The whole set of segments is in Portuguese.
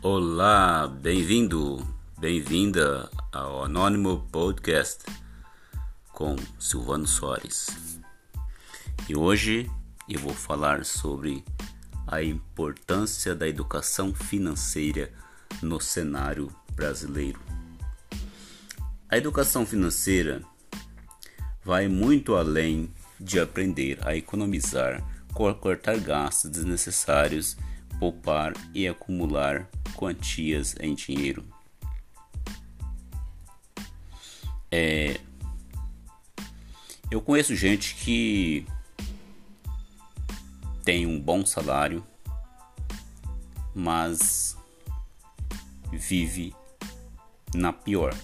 Olá, bem-vindo, bem-vinda ao Anônimo Podcast com Silvano Soares. E hoje eu vou falar sobre a importância da educação financeira no cenário brasileiro. A educação financeira vai muito além de aprender a economizar, cortar gastos desnecessários, poupar e acumular quantias em dinheiro. É, eu conheço gente que tem um bom salário, mas vive na pior.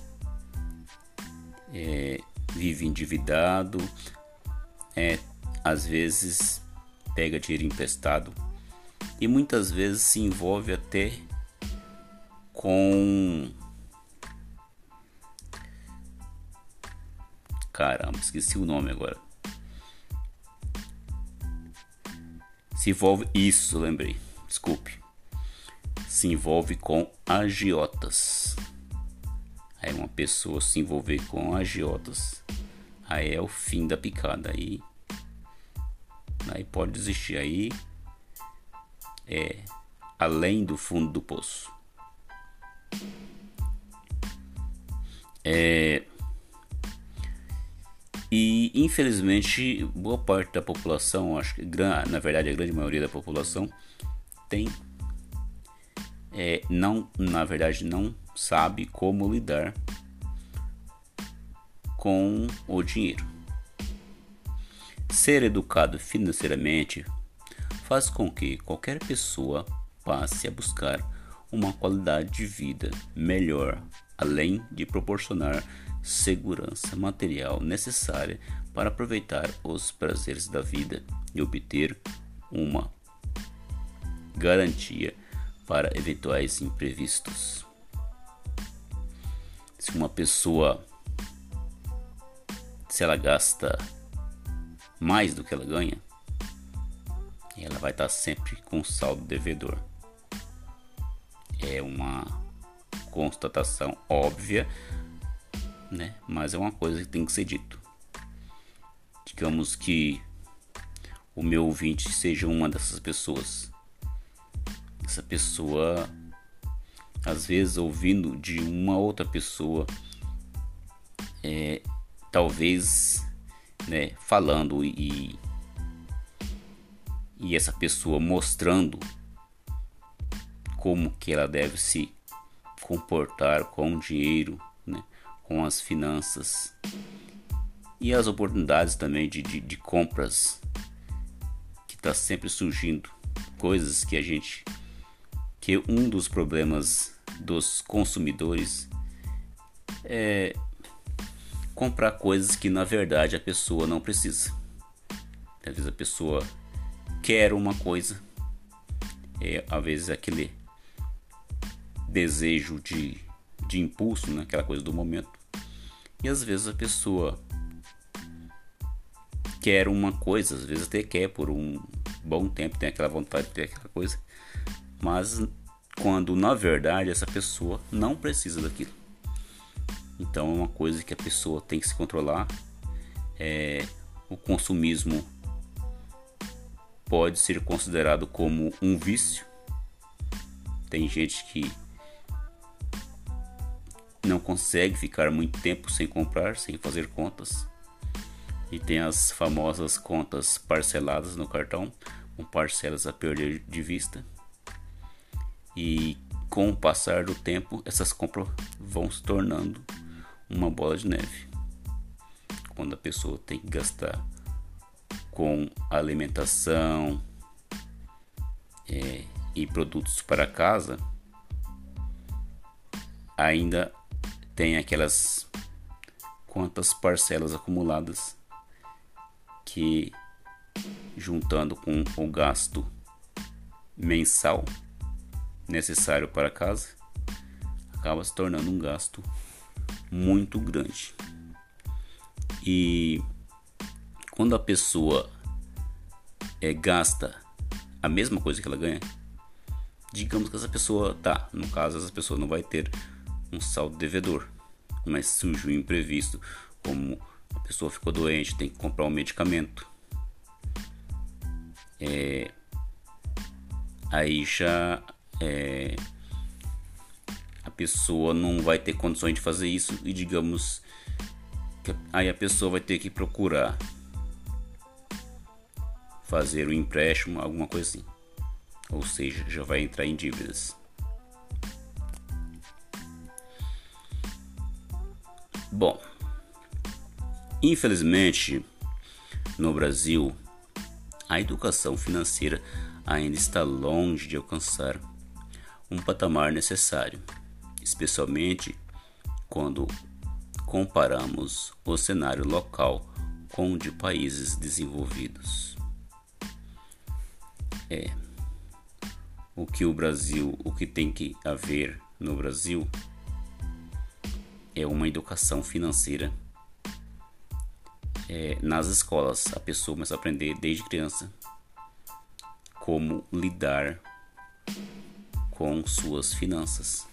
É, vive endividado, é, às vezes pega dinheiro emprestado e muitas vezes se envolve até com. Caramba, esqueci o nome agora. Se envolve. Isso, lembrei. Desculpe. Se envolve com agiotas. Aí uma pessoa se envolver com agiotas. Aí é o fim da picada. Aí. Aí pode desistir. Aí. É. Além do fundo do poço. É, e infelizmente boa parte da população, acho que na verdade a grande maioria da população tem é, não, na verdade não sabe como lidar com o dinheiro. Ser educado financeiramente faz com que qualquer pessoa passe a buscar uma qualidade de vida melhor, além de proporcionar segurança material necessária para aproveitar os prazeres da vida e obter uma garantia para eventuais imprevistos. Se uma pessoa se ela gasta mais do que ela ganha, ela vai estar sempre com saldo devedor é uma constatação óbvia, né? Mas é uma coisa que tem que ser dito. Digamos que o meu ouvinte seja uma dessas pessoas. Essa pessoa, às vezes, ouvindo de uma outra pessoa, é, talvez, né, falando e e essa pessoa mostrando como que ela deve se comportar com o dinheiro, né, com as finanças e as oportunidades também de, de, de compras que está sempre surgindo, coisas que a gente que um dos problemas dos consumidores é comprar coisas que na verdade a pessoa não precisa. Às vezes a pessoa quer uma coisa, é, às vezes aquele desejo de, de impulso, né? aquela coisa do momento. E às vezes a pessoa quer uma coisa, às vezes até quer por um bom tempo, tem aquela vontade de ter aquela coisa, mas quando na verdade essa pessoa não precisa daquilo. Então é uma coisa que a pessoa tem que se controlar. É, o consumismo pode ser considerado como um vício. Tem gente que não consegue ficar muito tempo sem comprar, sem fazer contas. E tem as famosas contas parceladas no cartão, com parcelas a perder de vista. E com o passar do tempo, essas compras vão se tornando uma bola de neve. Quando a pessoa tem que gastar com alimentação é, e produtos para casa, ainda tem aquelas quantas parcelas acumuladas que juntando com o gasto mensal necessário para casa acaba se tornando um gasto muito grande. E quando a pessoa é, gasta a mesma coisa que ela ganha, digamos que essa pessoa, tá, no caso essa pessoa não vai ter um saldo devedor, mas surge um imprevisto, como a pessoa ficou doente, tem que comprar um medicamento. É, aí já é, a pessoa não vai ter condições de fazer isso e digamos que aí a pessoa vai ter que procurar fazer um empréstimo, alguma coisa assim. Ou seja, já vai entrar em dívidas. Bom, infelizmente no Brasil a educação financeira ainda está longe de alcançar um patamar necessário, especialmente quando comparamos o cenário local com o de países desenvolvidos. É o que o Brasil, o que tem que haver no Brasil é uma educação financeira. É, nas escolas, a pessoa começa a aprender desde criança como lidar com suas finanças.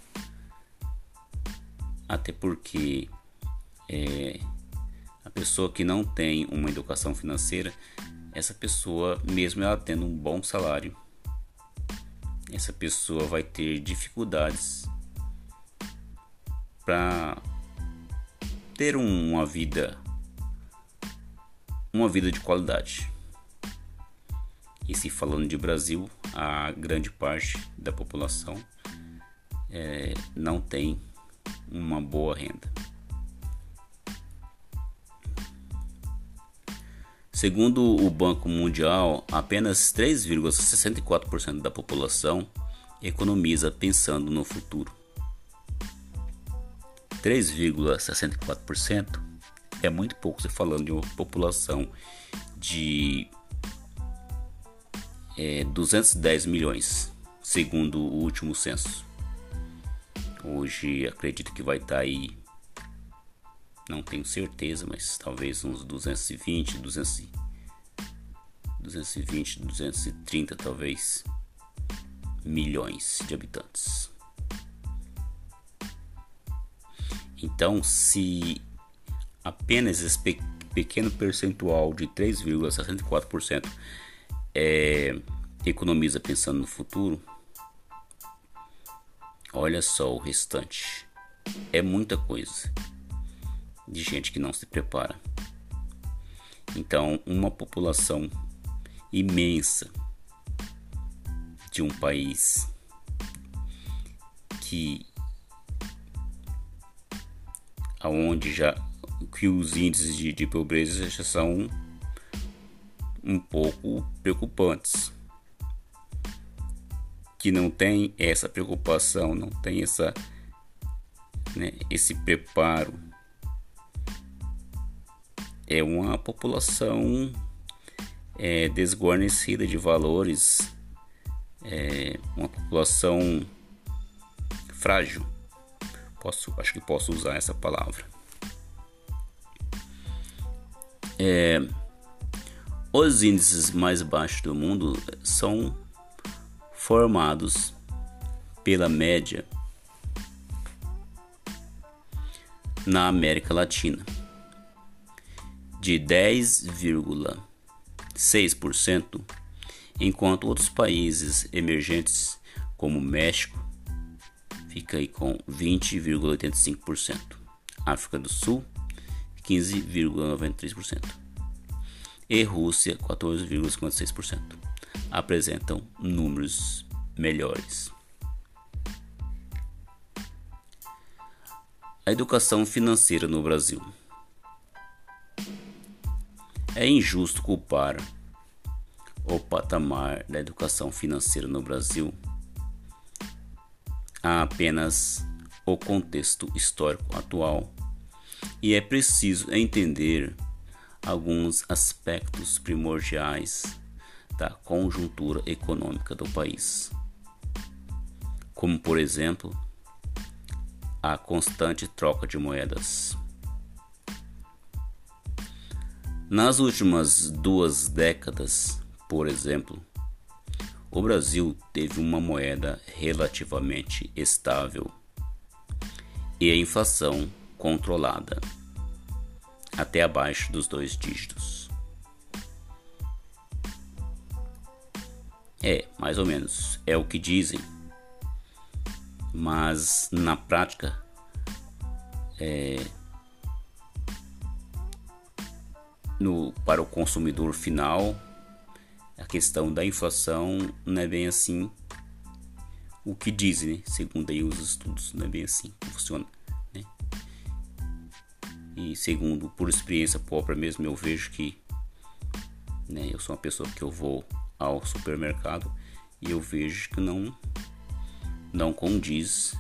Até porque é, a pessoa que não tem uma educação financeira, essa pessoa, mesmo ela tendo um bom salário, essa pessoa vai ter dificuldades para ter uma vida uma vida de qualidade. E se falando de Brasil, a grande parte da população é, não tem uma boa renda. Segundo o Banco Mundial, apenas 3,64% da população economiza pensando no futuro. 3,64% é muito pouco se falando de uma população de é, 210 milhões, segundo o último censo. Hoje acredito que vai estar tá aí, não tenho certeza, mas talvez uns 220, 200, 220, 230 talvez milhões de habitantes. Então, se apenas esse pequeno percentual de 3,64% é, economiza pensando no futuro, olha só o restante. É muita coisa de gente que não se prepara. Então, uma população imensa de um país que aonde já que os índices de, de pobreza já são um pouco preocupantes. Que não tem essa preocupação, não tem essa, né, esse preparo. É uma população é, desguarnecida de valores, é uma população frágil. Posso, acho que posso usar essa palavra. É, os índices mais baixos do mundo são formados pela média na América Latina de 10,6%, enquanto outros países emergentes como México fica aí com 20,85%. África do Sul, 15,93%. E Rússia, 14,56%. Apresentam números melhores. A educação financeira no Brasil. É injusto culpar o patamar da educação financeira no Brasil há apenas o contexto histórico atual e é preciso entender alguns aspectos primordiais da conjuntura econômica do país, como por exemplo a constante troca de moedas. Nas últimas duas décadas, por exemplo, o Brasil teve uma moeda relativamente estável e a inflação controlada até abaixo dos dois dígitos. É, mais ou menos, é o que dizem. Mas na prática, é, no, para o consumidor final, a questão da inflação não é bem assim o que dizem, né? segundo aí os estudos, não é bem assim que funciona. Né? E segundo, por experiência própria mesmo, eu vejo que né, eu sou uma pessoa que eu vou ao supermercado e eu vejo que não não condiz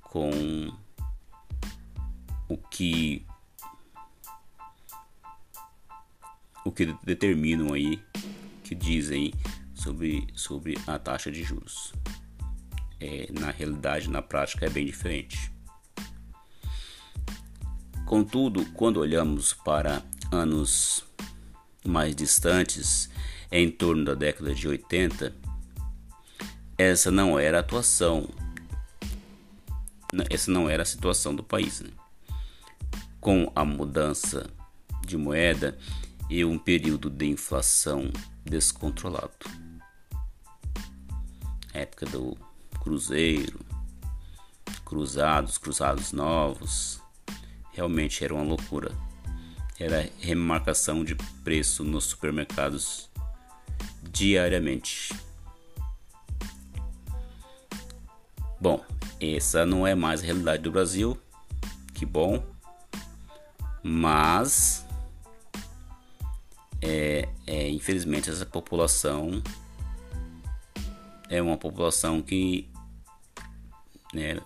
com o que o que determinam aí que dizem sobre sobre a taxa de juros é, na realidade na prática é bem diferente contudo quando olhamos para anos mais distantes em torno da década de 80, essa não era a atuação, essa não era a situação do país. Né? Com a mudança de moeda e um período de inflação descontrolado. época do cruzeiro, cruzados, cruzados novos, realmente era uma loucura. Era remarcação de preço nos supermercados diariamente. Bom, essa não é mais a realidade do Brasil, que bom, mas é, é, infelizmente essa população é uma população que né,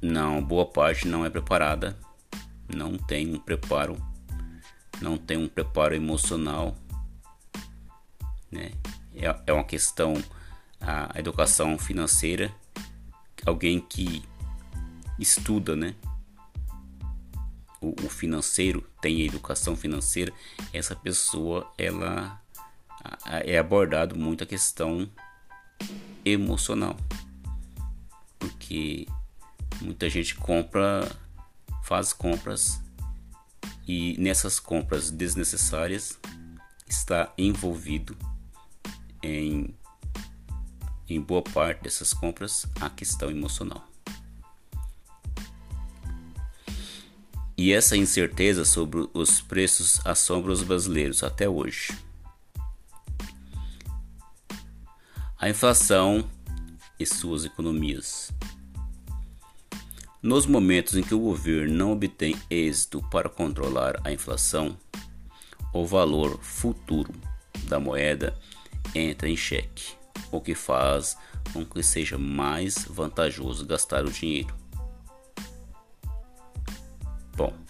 não boa parte não é preparada, não tem um preparo, não tem um preparo emocional né? É, é uma questão a educação financeira, alguém que estuda, né? O, o, financeiro tem educação financeira, essa pessoa ela é abordado muito a questão emocional, porque muita gente compra, faz compras e nessas compras desnecessárias está envolvido em, em boa parte dessas compras a questão emocional. E essa incerteza sobre os preços assombra os brasileiros até hoje. A inflação e suas economias. Nos momentos em que o governo não obtém êxito para controlar a inflação, o valor futuro da moeda entra em xeque, o que faz com que seja mais vantajoso gastar o dinheiro.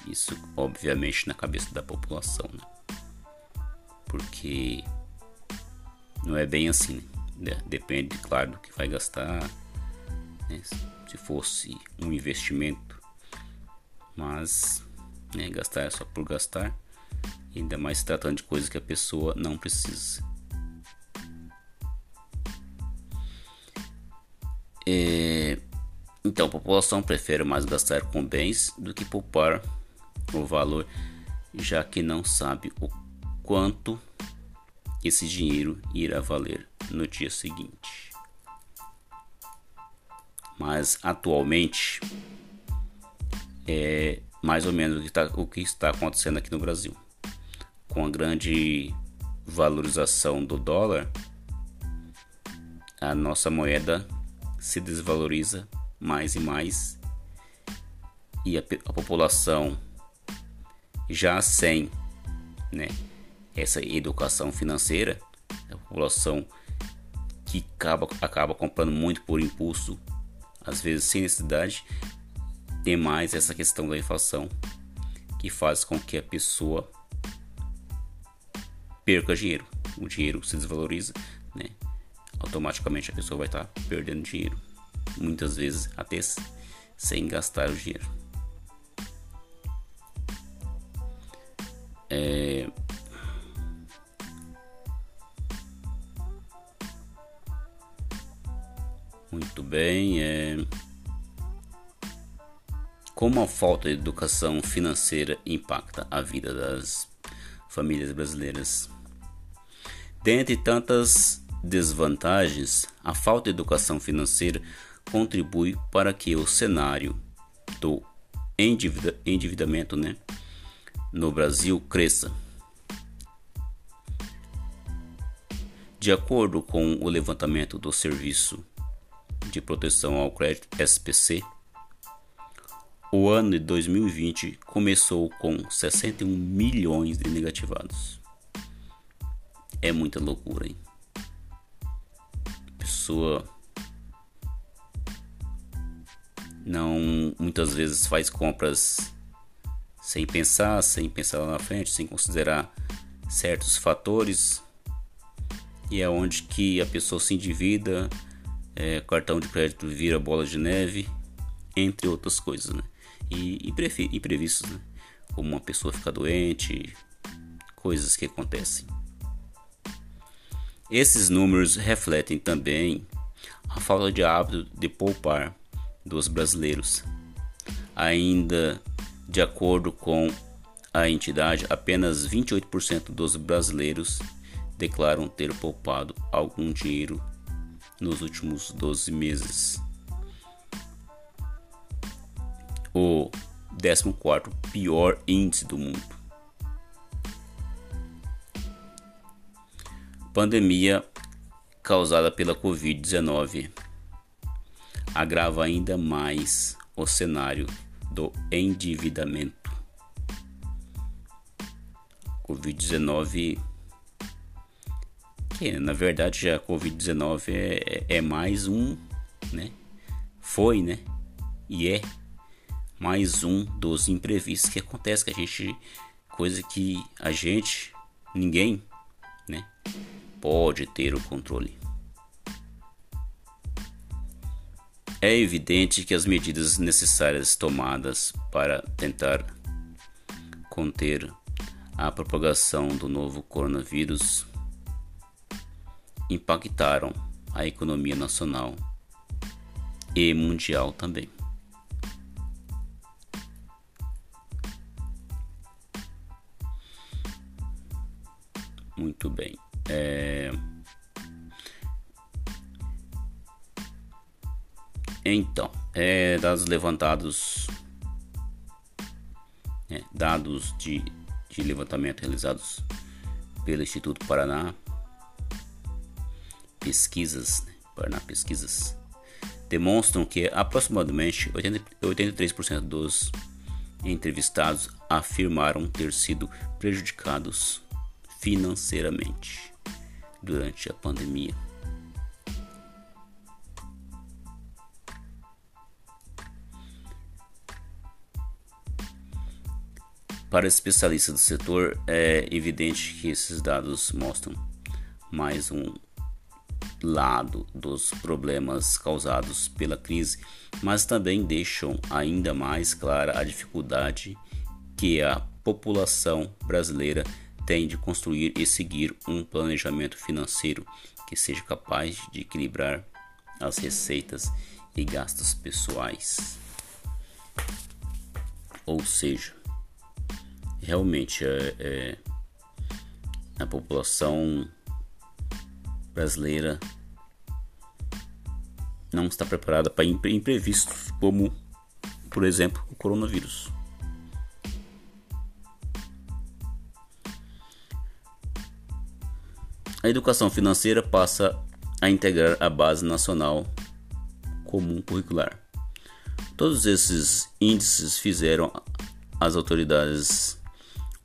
Isso obviamente na cabeça da população, né? porque não é bem assim. Né? Depende, claro, do que vai gastar. Né? Se fosse um investimento, mas né, gastar é só por gastar, ainda mais tratando de coisas que a pessoa não precisa. É, então, a população prefere mais gastar com bens do que poupar o valor, já que não sabe o quanto esse dinheiro irá valer no dia seguinte. Mas atualmente é mais ou menos o que, tá, o que está acontecendo aqui no Brasil. Com a grande valorização do dólar, a nossa moeda se desvaloriza mais e mais e a, a população já sem né, essa educação financeira, a população que acaba, acaba comprando muito por impulso, às vezes sem necessidade, tem mais essa questão da inflação que faz com que a pessoa perca dinheiro. O dinheiro se desvaloriza, né? automaticamente a pessoa vai estar tá perdendo dinheiro, muitas vezes até sem gastar o dinheiro. É... Muito bem. É... Como a falta de educação financeira impacta a vida das famílias brasileiras? Dentre tantas desvantagens, a falta de educação financeira contribui para que o cenário do endividamento né, no Brasil cresça. De acordo com o levantamento do Serviço de Proteção ao Crédito SPC, o ano de 2020 começou com 61 milhões de negativados. É muita loucura, hein? Pessoa não muitas vezes faz compras sem pensar, sem pensar lá na frente, sem considerar certos fatores e é onde que a pessoa se endivida, é, cartão de crédito vira bola de neve, entre outras coisas, né? E imprevistos, né? Como uma pessoa ficar doente, coisas que acontecem. Esses números refletem também a falta de hábito de poupar dos brasileiros. Ainda de acordo com a entidade, apenas 28% dos brasileiros declaram ter poupado algum dinheiro nos últimos 12 meses. O 14 pior índice do mundo. Pandemia causada pela Covid-19 agrava ainda mais o cenário do endividamento. Covid-19 que na verdade a Covid-19 é, é, mais um, né? Foi, né? E é mais um dos imprevistos que acontece que a gente coisa que a gente ninguém, né, pode ter o controle. É evidente que as medidas necessárias tomadas para tentar conter a propagação do novo coronavírus impactaram a economia nacional e mundial também. Muito bem. É... Então, é, dados levantados, é, dados de, de levantamento realizados pelo Instituto Paraná pesquisas, né, Paraná Pesquisas, demonstram que aproximadamente 83% dos entrevistados afirmaram ter sido prejudicados financeiramente durante a pandemia. Para especialistas do setor, é evidente que esses dados mostram mais um lado dos problemas causados pela crise, mas também deixam ainda mais clara a dificuldade que a população brasileira tem de construir e seguir um planejamento financeiro que seja capaz de equilibrar as receitas e gastos pessoais. Ou seja, realmente é, é a população brasileira não está preparada para imprevistos como, por exemplo, o coronavírus. A educação financeira passa a integrar a base nacional comum curricular. Todos esses índices fizeram as autoridades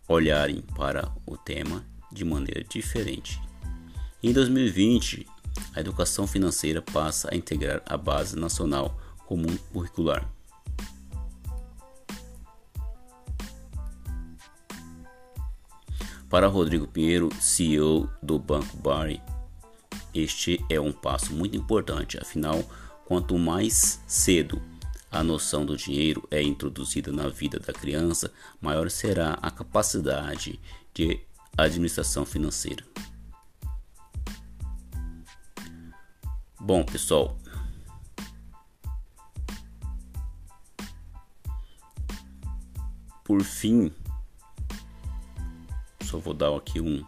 olharem para o tema de maneira diferente em 2020, a educação financeira passa a integrar a Base Nacional Comum Curricular. Para Rodrigo Pinheiro, CEO do Banco Bari, este é um passo muito importante, afinal, quanto mais cedo a noção do dinheiro é introduzida na vida da criança, maior será a capacidade de administração financeira. Bom, pessoal, por fim, só vou dar aqui um,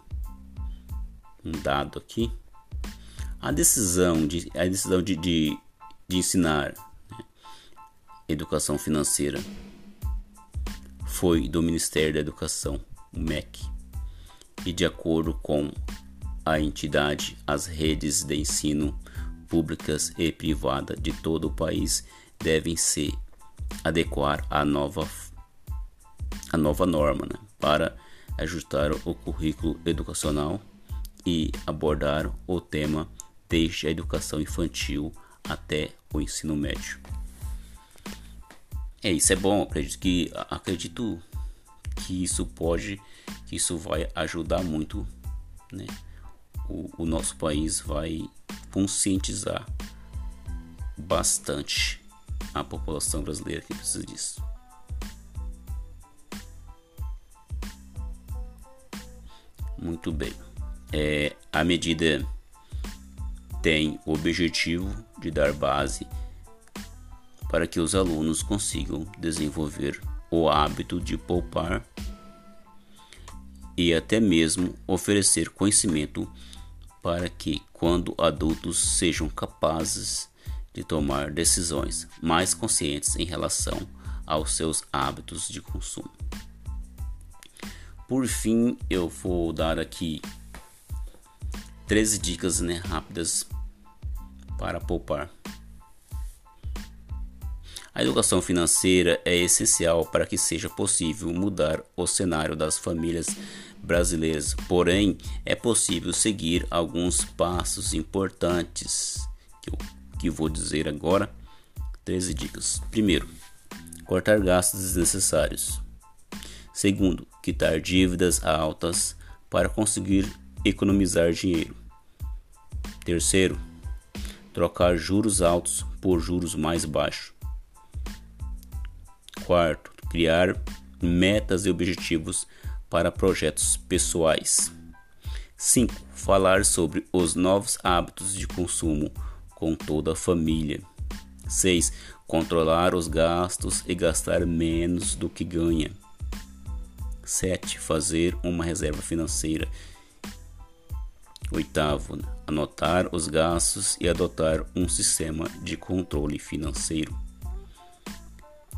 um dado aqui. A decisão de, a decisão de, de, de ensinar educação financeira foi do Ministério da Educação, o MEC, e de acordo com a entidade, as redes de ensino públicas e privada de todo o país devem se adequar à nova, à nova norma né, para ajustar o currículo educacional e abordar o tema desde a educação infantil até o ensino médio. É isso é bom, acredito que acredito que isso pode, que isso vai ajudar muito, né? O, o nosso país vai conscientizar bastante a população brasileira que precisa disso. Muito bem. É, a medida tem o objetivo de dar base para que os alunos consigam desenvolver o hábito de poupar e até mesmo oferecer conhecimento para que, quando adultos, sejam capazes de tomar decisões mais conscientes em relação aos seus hábitos de consumo. Por fim, eu vou dar aqui 13 dicas né, rápidas para poupar. A educação financeira é essencial para que seja possível mudar o cenário das famílias brasileiras, porém, é possível seguir alguns passos importantes que eu que vou dizer agora. 13 dicas. Primeiro, cortar gastos desnecessários. Segundo, quitar dívidas altas para conseguir economizar dinheiro. Terceiro, trocar juros altos por juros mais baixos. Quarto, criar metas e objetivos para projetos pessoais. 5. Falar sobre os novos hábitos de consumo com toda a família. 6. Controlar os gastos e gastar menos do que ganha. 7. Fazer uma reserva financeira. Oitavo, anotar os gastos e adotar um sistema de controle financeiro.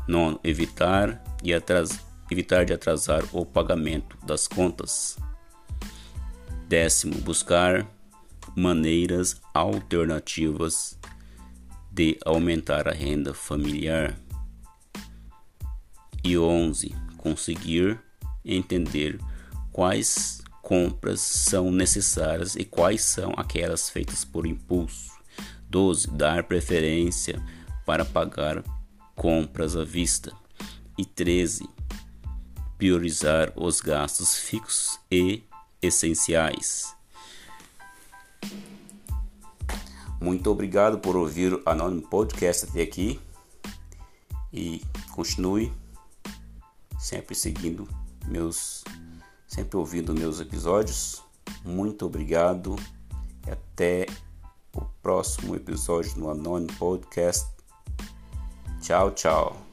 Nono, evitar, e atras, evitar de atrasar o pagamento das contas. Décimo, buscar maneiras alternativas de aumentar a renda familiar. E 11. Conseguir entender quais compras são necessárias e quais são aquelas feitas por impulso. 12. Dar preferência para pagar compras à vista. E 13. Priorizar os gastos fixos e essenciais. Muito obrigado por ouvir o Anônimo Podcast até aqui e continue sempre seguindo meus, sempre ouvindo meus episódios. Muito obrigado e até o próximo episódio do Anônimo Podcast. Ciao, ciao.